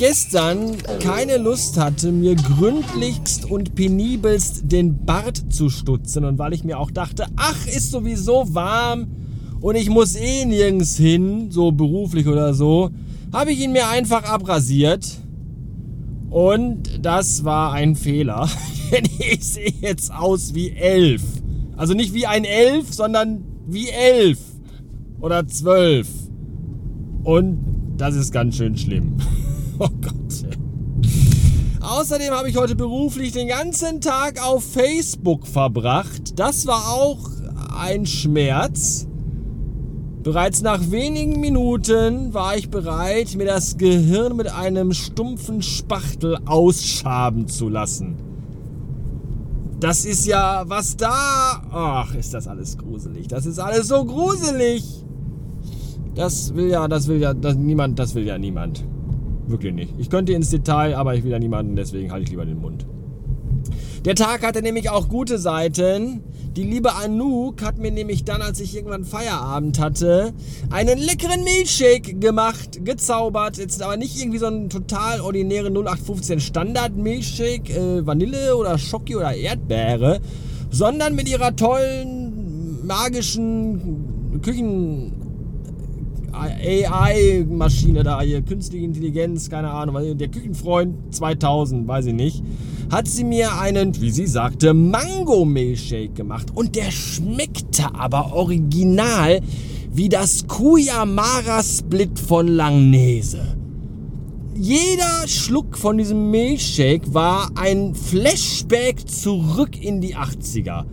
gestern keine Lust hatte, mir gründlichst und penibelst den Bart zu stutzen und weil ich mir auch dachte, ach, ist sowieso warm und ich muss eh nirgends hin, so beruflich oder so, habe ich ihn mir einfach abrasiert. Und das war ein Fehler, denn ich sehe jetzt aus wie elf. Also nicht wie ein Elf, sondern wie elf oder zwölf. Und das ist ganz schön schlimm. Oh Gott. Außerdem habe ich heute beruflich den ganzen Tag auf Facebook verbracht. Das war auch ein Schmerz. Bereits nach wenigen Minuten war ich bereit, mir das Gehirn mit einem stumpfen Spachtel ausschaben zu lassen. Das ist ja, was da... Ach, ist das alles gruselig. Das ist alles so gruselig. Das will ja, das will ja, das, niemand, das will ja niemand. Wirklich nicht. Ich könnte ins Detail, aber ich will ja niemanden, deswegen halte ich lieber den Mund. Der Tag hatte nämlich auch gute Seiten. Die liebe Anouk hat mir nämlich dann, als ich irgendwann Feierabend hatte, einen leckeren Milchshake gemacht, gezaubert. Jetzt aber nicht irgendwie so einen total ordinären 0815 Standard Milchshake, äh, Vanille oder Schoki oder Erdbeere, sondern mit ihrer tollen, magischen Küchen AI-Maschine da, hier, künstliche Intelligenz, keine Ahnung, der Küchenfreund 2000, weiß ich nicht, hat sie mir einen, wie sie sagte, Mango-Milchshake gemacht. Und der schmeckte aber original wie das Kuyamara Split von Langnese. Jeder Schluck von diesem Milchshake war ein Flashback zurück in die 80er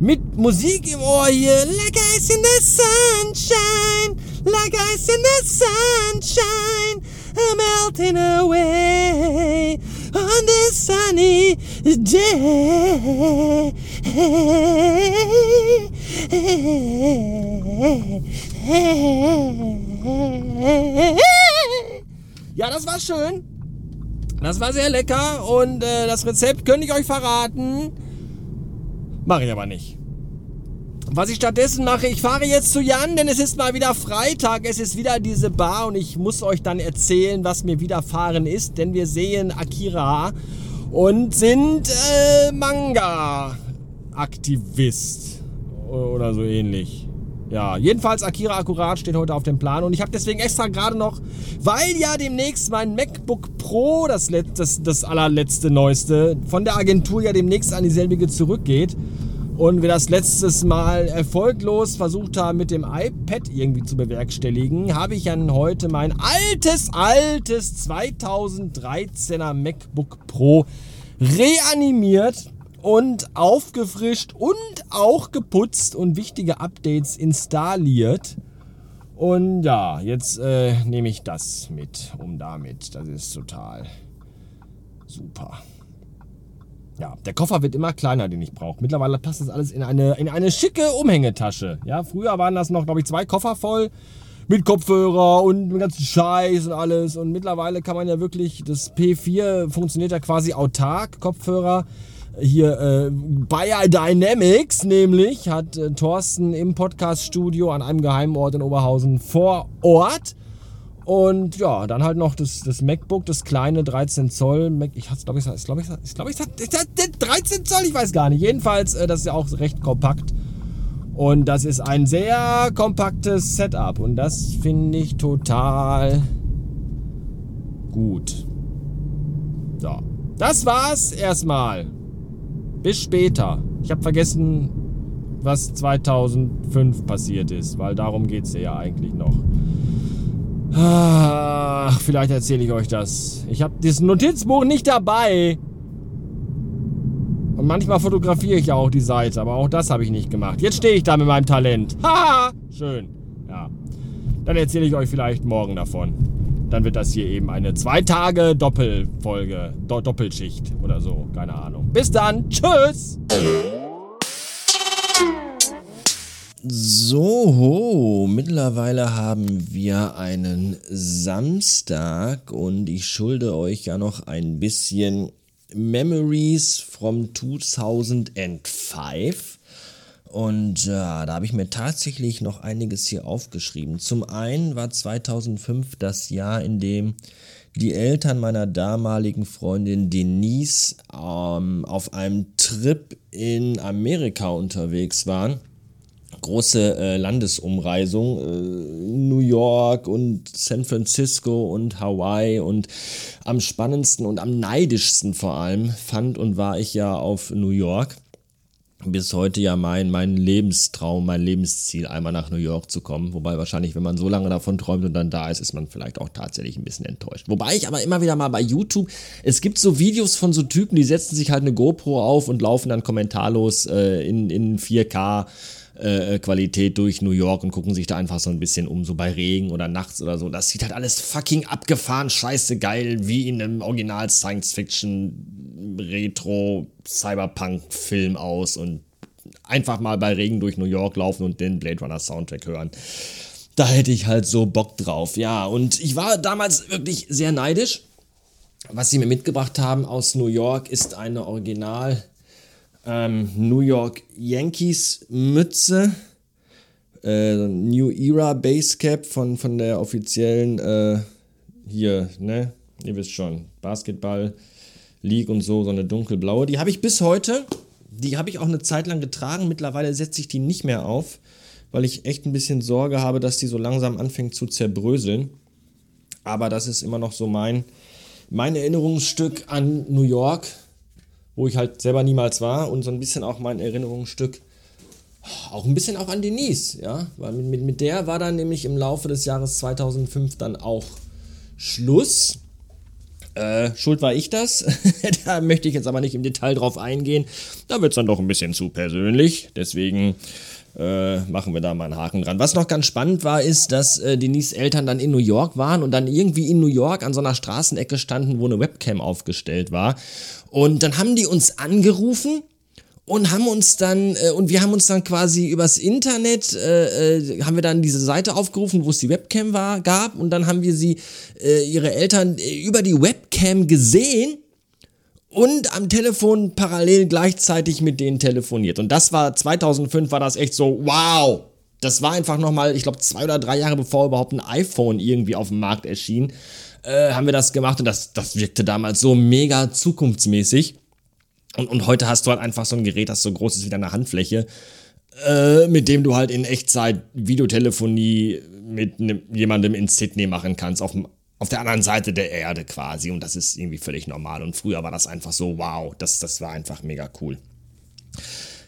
mit Musik im Ohr hier. Like ice in the sunshine, like ice in the sunshine, I'm melting away on this sunny day. Ja, das war schön. Das war sehr lecker und äh, das Rezept könnte ich euch verraten. Mache ich aber nicht. Was ich stattdessen mache, ich fahre jetzt zu Jan, denn es ist mal wieder Freitag, es ist wieder diese Bar und ich muss euch dann erzählen, was mir widerfahren ist, denn wir sehen Akira und sind äh, Manga-Aktivist oder so ähnlich. Ja, jedenfalls Akira Akkurat steht heute auf dem Plan und ich habe deswegen extra gerade noch, weil ja demnächst mein MacBook Pro, das, das, das allerletzte Neueste, von der Agentur ja demnächst an dieselbige zurückgeht, und wir das letztes Mal erfolglos versucht haben, mit dem iPad irgendwie zu bewerkstelligen, habe ich dann heute mein altes, altes 2013er MacBook Pro reanimiert und aufgefrischt und auch geputzt und wichtige Updates installiert. Und ja, jetzt äh, nehme ich das mit, um damit. Das ist total super. Ja, der Koffer wird immer kleiner, den ich brauche. Mittlerweile passt das alles in eine, in eine schicke Umhängetasche. Ja, früher waren das noch, glaube ich, zwei Koffer voll mit Kopfhörer und mit ganzen Scheiß und alles. Und mittlerweile kann man ja wirklich, das P4 funktioniert ja quasi autark, Kopfhörer. Hier äh, Bayer Dynamics nämlich hat äh, Thorsten im Podcaststudio an einem geheimen Ort in Oberhausen vor Ort und ja, dann halt noch das, das MacBook, das kleine 13 Zoll. Mac, ich glaube, ich, ich glaube, ich, ich, glaub, ich, 13 Zoll, ich weiß gar nicht. Jedenfalls, äh, das ist ja auch recht kompakt. Und das ist ein sehr kompaktes Setup. Und das finde ich total gut. So, das war's erstmal. Bis später. Ich habe vergessen, was 2005 passiert ist, weil darum geht es ja eigentlich noch. Ach, vielleicht erzähle ich euch das. Ich habe das Notizbuch nicht dabei. Und manchmal fotografiere ich auch die Seite, aber auch das habe ich nicht gemacht. Jetzt stehe ich da mit meinem Talent. Haha, schön. Ja. Dann erzähle ich euch vielleicht morgen davon. Dann wird das hier eben eine zwei Tage Doppelfolge, Do Doppelschicht oder so, keine Ahnung. Bis dann, tschüss. So, mittlerweile haben wir einen Samstag und ich schulde euch ja noch ein bisschen Memories from 2005. Und ja, da habe ich mir tatsächlich noch einiges hier aufgeschrieben. Zum einen war 2005 das Jahr, in dem die Eltern meiner damaligen Freundin Denise ähm, auf einem Trip in Amerika unterwegs waren. Große äh, Landesumreisung, äh, New York und San Francisco und Hawaii und am spannendsten und am neidischsten vor allem fand und war ich ja auf New York bis heute ja mein, mein Lebenstraum, mein Lebensziel, einmal nach New York zu kommen. Wobei wahrscheinlich, wenn man so lange davon träumt und dann da ist, ist man vielleicht auch tatsächlich ein bisschen enttäuscht. Wobei ich aber immer wieder mal bei YouTube, es gibt so Videos von so Typen, die setzen sich halt eine GoPro auf und laufen dann kommentarlos äh, in, in 4K äh, Qualität durch New York und gucken sich da einfach so ein bisschen um, so bei Regen oder nachts oder so. Das sieht halt alles fucking abgefahren, scheiße geil, wie in einem Original Science Fiction Retro Cyberpunk Film aus und einfach mal bei Regen durch New York laufen und den Blade Runner Soundtrack hören. Da hätte ich halt so Bock drauf. Ja, und ich war damals wirklich sehr neidisch. Was sie mir mitgebracht haben aus New York ist eine Original ähm, New York Yankees Mütze, äh, New Era Basecap von, von der offiziellen, äh, hier, ne, ihr wisst schon, Basketball League und so, so eine dunkelblaue. Die habe ich bis heute, die habe ich auch eine Zeit lang getragen. Mittlerweile setze ich die nicht mehr auf, weil ich echt ein bisschen Sorge habe, dass die so langsam anfängt zu zerbröseln. Aber das ist immer noch so mein, mein Erinnerungsstück an New York wo ich halt selber niemals war und so ein bisschen auch mein Erinnerungsstück, auch ein bisschen auch an Denise, ja, weil mit, mit der war dann nämlich im Laufe des Jahres 2005 dann auch Schluss. Äh, schuld war ich das. da möchte ich jetzt aber nicht im Detail drauf eingehen. Da wird es dann doch ein bisschen zu persönlich. Deswegen äh, machen wir da mal einen Haken dran. Was noch ganz spannend war, ist, dass äh, Denise Eltern dann in New York waren und dann irgendwie in New York an so einer Straßenecke standen, wo eine Webcam aufgestellt war. Und dann haben die uns angerufen und haben uns dann äh, und wir haben uns dann quasi übers Internet äh, äh, haben wir dann diese Seite aufgerufen, wo es die Webcam war gab und dann haben wir sie äh, ihre Eltern äh, über die Webcam gesehen und am Telefon parallel gleichzeitig mit denen telefoniert. Und das war 2005 war das echt so, wow. Das war einfach nochmal, ich glaube, zwei oder drei Jahre bevor überhaupt ein iPhone irgendwie auf dem Markt erschien, äh, haben wir das gemacht und das, das wirkte damals so mega zukunftsmäßig. Und, und heute hast du halt einfach so ein Gerät, das so groß ist wie deine Handfläche, äh, mit dem du halt in Echtzeit Videotelefonie mit ne, jemandem in Sydney machen kannst, auf auf der anderen Seite der Erde quasi. Und das ist irgendwie völlig normal. Und früher war das einfach so, wow, das, das war einfach mega cool.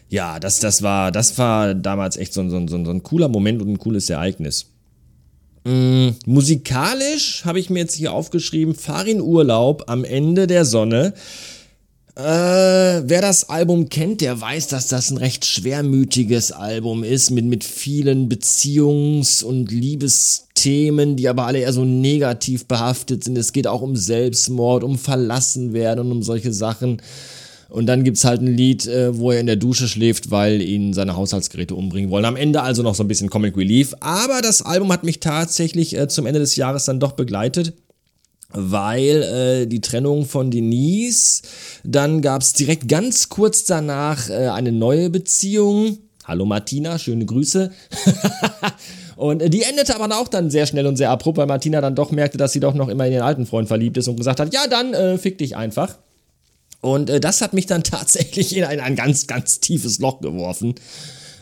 Ja, das, das, war, das war damals echt so, so, so, so ein cooler Moment und ein cooles Ereignis. Mm, musikalisch habe ich mir jetzt hier aufgeschrieben, fahr in Urlaub am Ende der Sonne. Äh, wer das Album kennt, der weiß, dass das ein recht schwermütiges Album ist, mit, mit vielen Beziehungs- und Liebesthemen, die aber alle eher so negativ behaftet sind. Es geht auch um Selbstmord, um Verlassenwerden und um solche Sachen. Und dann gibt's halt ein Lied, äh, wo er in der Dusche schläft, weil ihn seine Haushaltsgeräte umbringen wollen. Am Ende also noch so ein bisschen Comic Relief. Aber das Album hat mich tatsächlich äh, zum Ende des Jahres dann doch begleitet weil äh, die Trennung von Denise, dann gab es direkt ganz kurz danach äh, eine neue Beziehung. Hallo Martina, schöne Grüße. und äh, die endete aber auch dann sehr schnell und sehr abrupt, weil Martina dann doch merkte, dass sie doch noch immer in ihren alten Freund verliebt ist und gesagt hat, ja dann äh, fick dich einfach. Und äh, das hat mich dann tatsächlich in ein, ein ganz, ganz tiefes Loch geworfen,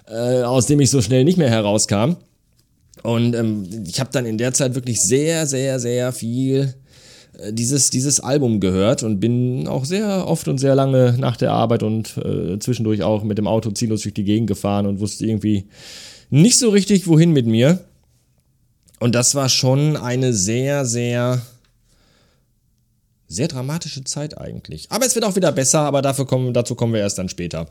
äh, aus dem ich so schnell nicht mehr herauskam. Und ähm, ich habe dann in der Zeit wirklich sehr, sehr, sehr viel dieses, dieses Album gehört und bin auch sehr oft und sehr lange nach der Arbeit und äh, zwischendurch auch mit dem Auto ziellos durch die Gegend gefahren und wusste irgendwie nicht so richtig, wohin mit mir. Und das war schon eine sehr, sehr, sehr dramatische Zeit eigentlich. Aber es wird auch wieder besser, aber dafür kommen, dazu kommen wir erst dann später.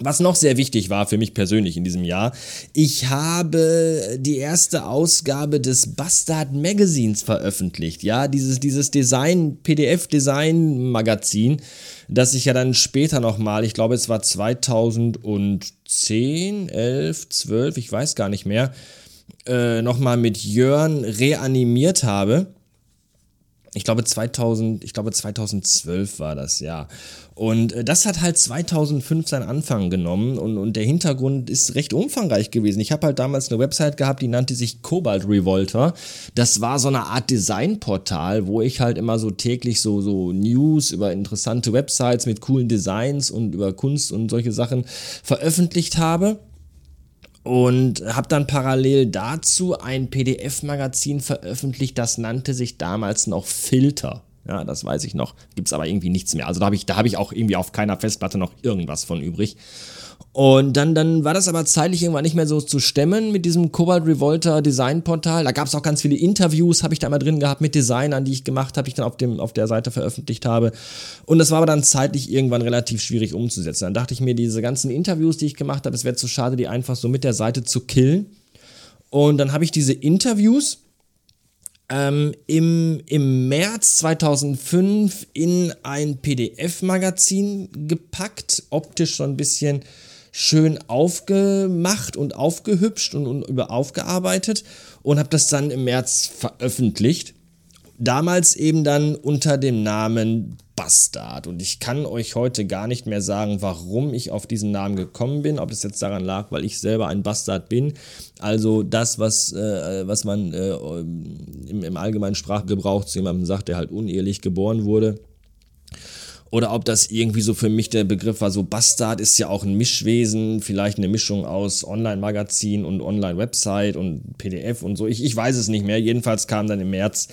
Was noch sehr wichtig war für mich persönlich in diesem Jahr, ich habe die erste Ausgabe des Bastard Magazines veröffentlicht. Ja, dieses, dieses Design, PDF-Design-Magazin, das ich ja dann später nochmal, ich glaube es war 2010, 11, 12, ich weiß gar nicht mehr, äh, nochmal mit Jörn reanimiert habe. Ich glaube 2000, ich glaube 2012 war das, ja. Und äh, das hat halt 2005 seinen Anfang genommen und, und der Hintergrund ist recht umfangreich gewesen. Ich habe halt damals eine Website gehabt, die nannte sich Cobalt Revolter. Das war so eine Art Designportal, wo ich halt immer so täglich so, so News über interessante Websites mit coolen Designs und über Kunst und solche Sachen veröffentlicht habe und habe dann parallel dazu ein PDF-Magazin veröffentlicht, das nannte sich damals noch Filter. Ja, das weiß ich noch. Gibt es aber irgendwie nichts mehr. Also da habe ich, hab ich auch irgendwie auf keiner Festplatte noch irgendwas von übrig. Und dann, dann war das aber zeitlich irgendwann nicht mehr so zu stemmen mit diesem Cobalt Revolter Designportal. Da gab es auch ganz viele Interviews, habe ich da mal drin gehabt mit Designern, die ich gemacht habe, ich dann auf, dem, auf der Seite veröffentlicht habe. Und das war aber dann zeitlich irgendwann relativ schwierig umzusetzen. Dann dachte ich mir, diese ganzen Interviews, die ich gemacht habe, es wäre zu schade, die einfach so mit der Seite zu killen. Und dann habe ich diese Interviews ähm, im, im März 2005 in ein PDF-Magazin gepackt, optisch so ein bisschen schön aufgemacht und aufgehübscht und, und über aufgearbeitet und habe das dann im März veröffentlicht. Damals eben dann unter dem Namen Bastard. Und ich kann euch heute gar nicht mehr sagen, warum ich auf diesen Namen gekommen bin. Ob es jetzt daran lag, weil ich selber ein Bastard bin. Also das, was, äh, was man äh, im, im allgemeinen Sprachgebrauch zu jemandem sagt, der halt unehelich geboren wurde oder ob das irgendwie so für mich der Begriff war, so Bastard ist ja auch ein Mischwesen, vielleicht eine Mischung aus Online-Magazin und Online-Website und PDF und so. Ich, ich weiß es nicht mehr. Jedenfalls kam dann im März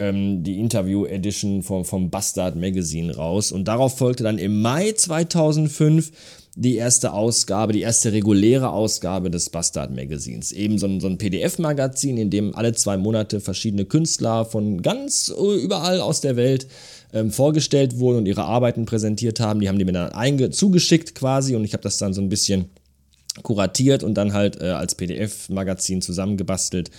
ähm, die Interview-Edition vom, vom Bastard Magazine raus und darauf folgte dann im Mai 2005 die erste Ausgabe, die erste reguläre Ausgabe des Bastard Magazins. Eben so ein, so ein PDF-Magazin, in dem alle zwei Monate verschiedene Künstler von ganz überall aus der Welt ähm, vorgestellt wurden und ihre Arbeiten präsentiert haben. Die haben die mir dann zugeschickt quasi und ich habe das dann so ein bisschen kuratiert und dann halt äh, als PDF-Magazin zusammengebastelt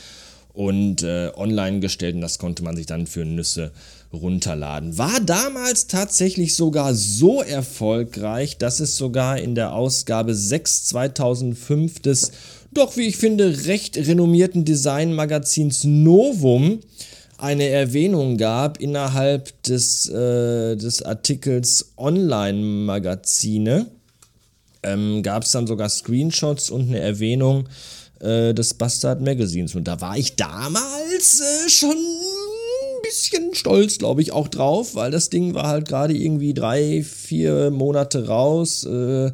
und äh, online gestellt und das konnte man sich dann für Nüsse runterladen. War damals tatsächlich sogar so erfolgreich, dass es sogar in der Ausgabe 6 2005 des doch, wie ich finde, recht renommierten Designmagazins Novum eine Erwähnung gab innerhalb des, äh, des Artikels Online-Magazine. Ähm, gab es dann sogar Screenshots und eine Erwähnung äh, des Bastard Magazins. Und da war ich damals äh, schon ein bisschen stolz, glaube ich, auch drauf, weil das Ding war halt gerade irgendwie drei, vier Monate raus. Äh,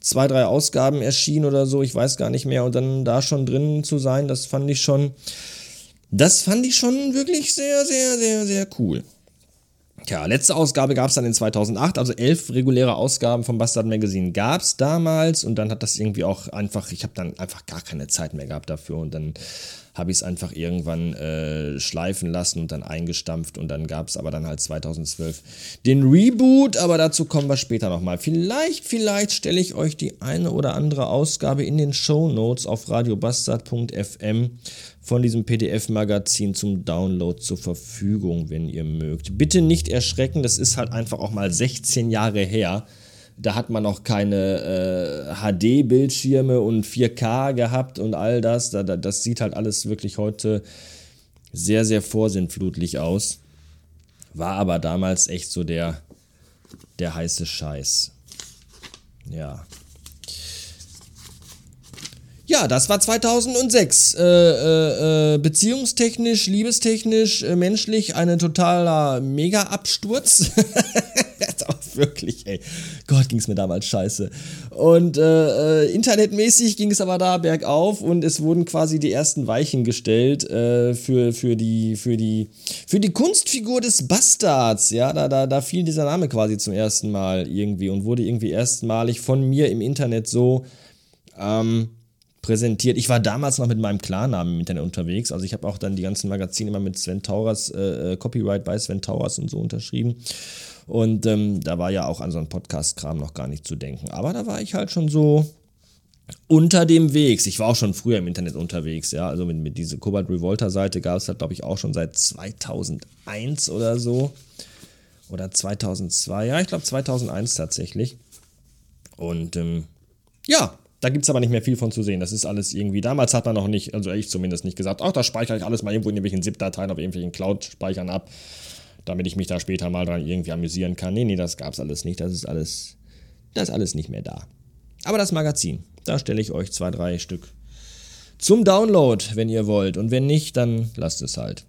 zwei, drei Ausgaben erschienen oder so, ich weiß gar nicht mehr. Und dann da schon drin zu sein, das fand ich schon das fand ich schon wirklich sehr, sehr, sehr, sehr cool. Tja, letzte Ausgabe gab es dann in 2008, also elf reguläre Ausgaben vom Bastard Magazine gab es damals und dann hat das irgendwie auch einfach, ich habe dann einfach gar keine Zeit mehr gehabt dafür und dann habe ich es einfach irgendwann äh, schleifen lassen und dann eingestampft und dann gab es aber dann halt 2012 den Reboot, aber dazu kommen wir später nochmal. Vielleicht, vielleicht stelle ich euch die eine oder andere Ausgabe in den Show Notes auf radiobastard.fm von diesem PDF-Magazin zum Download zur Verfügung, wenn ihr mögt. Bitte nicht erschrecken, das ist halt einfach auch mal 16 Jahre her. Da hat man noch keine äh, HD-Bildschirme und 4K gehabt und all das. Da, da, das sieht halt alles wirklich heute sehr, sehr vorsintflutlich aus. War aber damals echt so der, der heiße Scheiß. Ja. Ja, das war 2006. Äh, äh, äh, beziehungstechnisch, liebestechnisch, äh, menschlich eine totaler Mega-Absturz. wirklich, ey. Gott, ging es mir damals scheiße. Und äh, äh, internetmäßig ging es aber da bergauf und es wurden quasi die ersten Weichen gestellt äh, für, für, die, für, die, für die Kunstfigur des Bastards. Ja, da, da, da fiel dieser Name quasi zum ersten Mal irgendwie und wurde irgendwie erstmalig von mir im Internet so. Ähm, präsentiert. Ich war damals noch mit meinem Klarnamen im Internet unterwegs. Also ich habe auch dann die ganzen Magazine immer mit Sven Tauras, äh, äh Copyright bei Sven Tauras und so unterschrieben. Und ähm, da war ja auch an so einen Podcast-Kram noch gar nicht zu denken. Aber da war ich halt schon so unter dem Wegs. Ich war auch schon früher im Internet unterwegs, ja. Also mit, mit dieser Cobalt Revolter-Seite gab es halt, glaube ich, auch schon seit 2001 oder so. Oder 2002. Ja, ich glaube 2001 tatsächlich. Und ähm, ja, da gibt es aber nicht mehr viel von zu sehen. Das ist alles irgendwie. Damals hat man noch nicht, also ich zumindest nicht gesagt, ach, da speichere ich alles mal irgendwo in irgendwelchen ZIP-Dateien auf irgendwelchen Cloud-Speichern ab damit ich mich da später mal dran irgendwie amüsieren kann. Nee, nee, das gab's alles nicht. Das ist alles, das ist alles nicht mehr da. Aber das Magazin, da stelle ich euch zwei, drei Stück zum Download, wenn ihr wollt. Und wenn nicht, dann lasst es halt.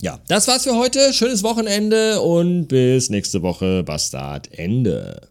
Ja, das war's für heute. Schönes Wochenende und bis nächste Woche. Bastard. Ende.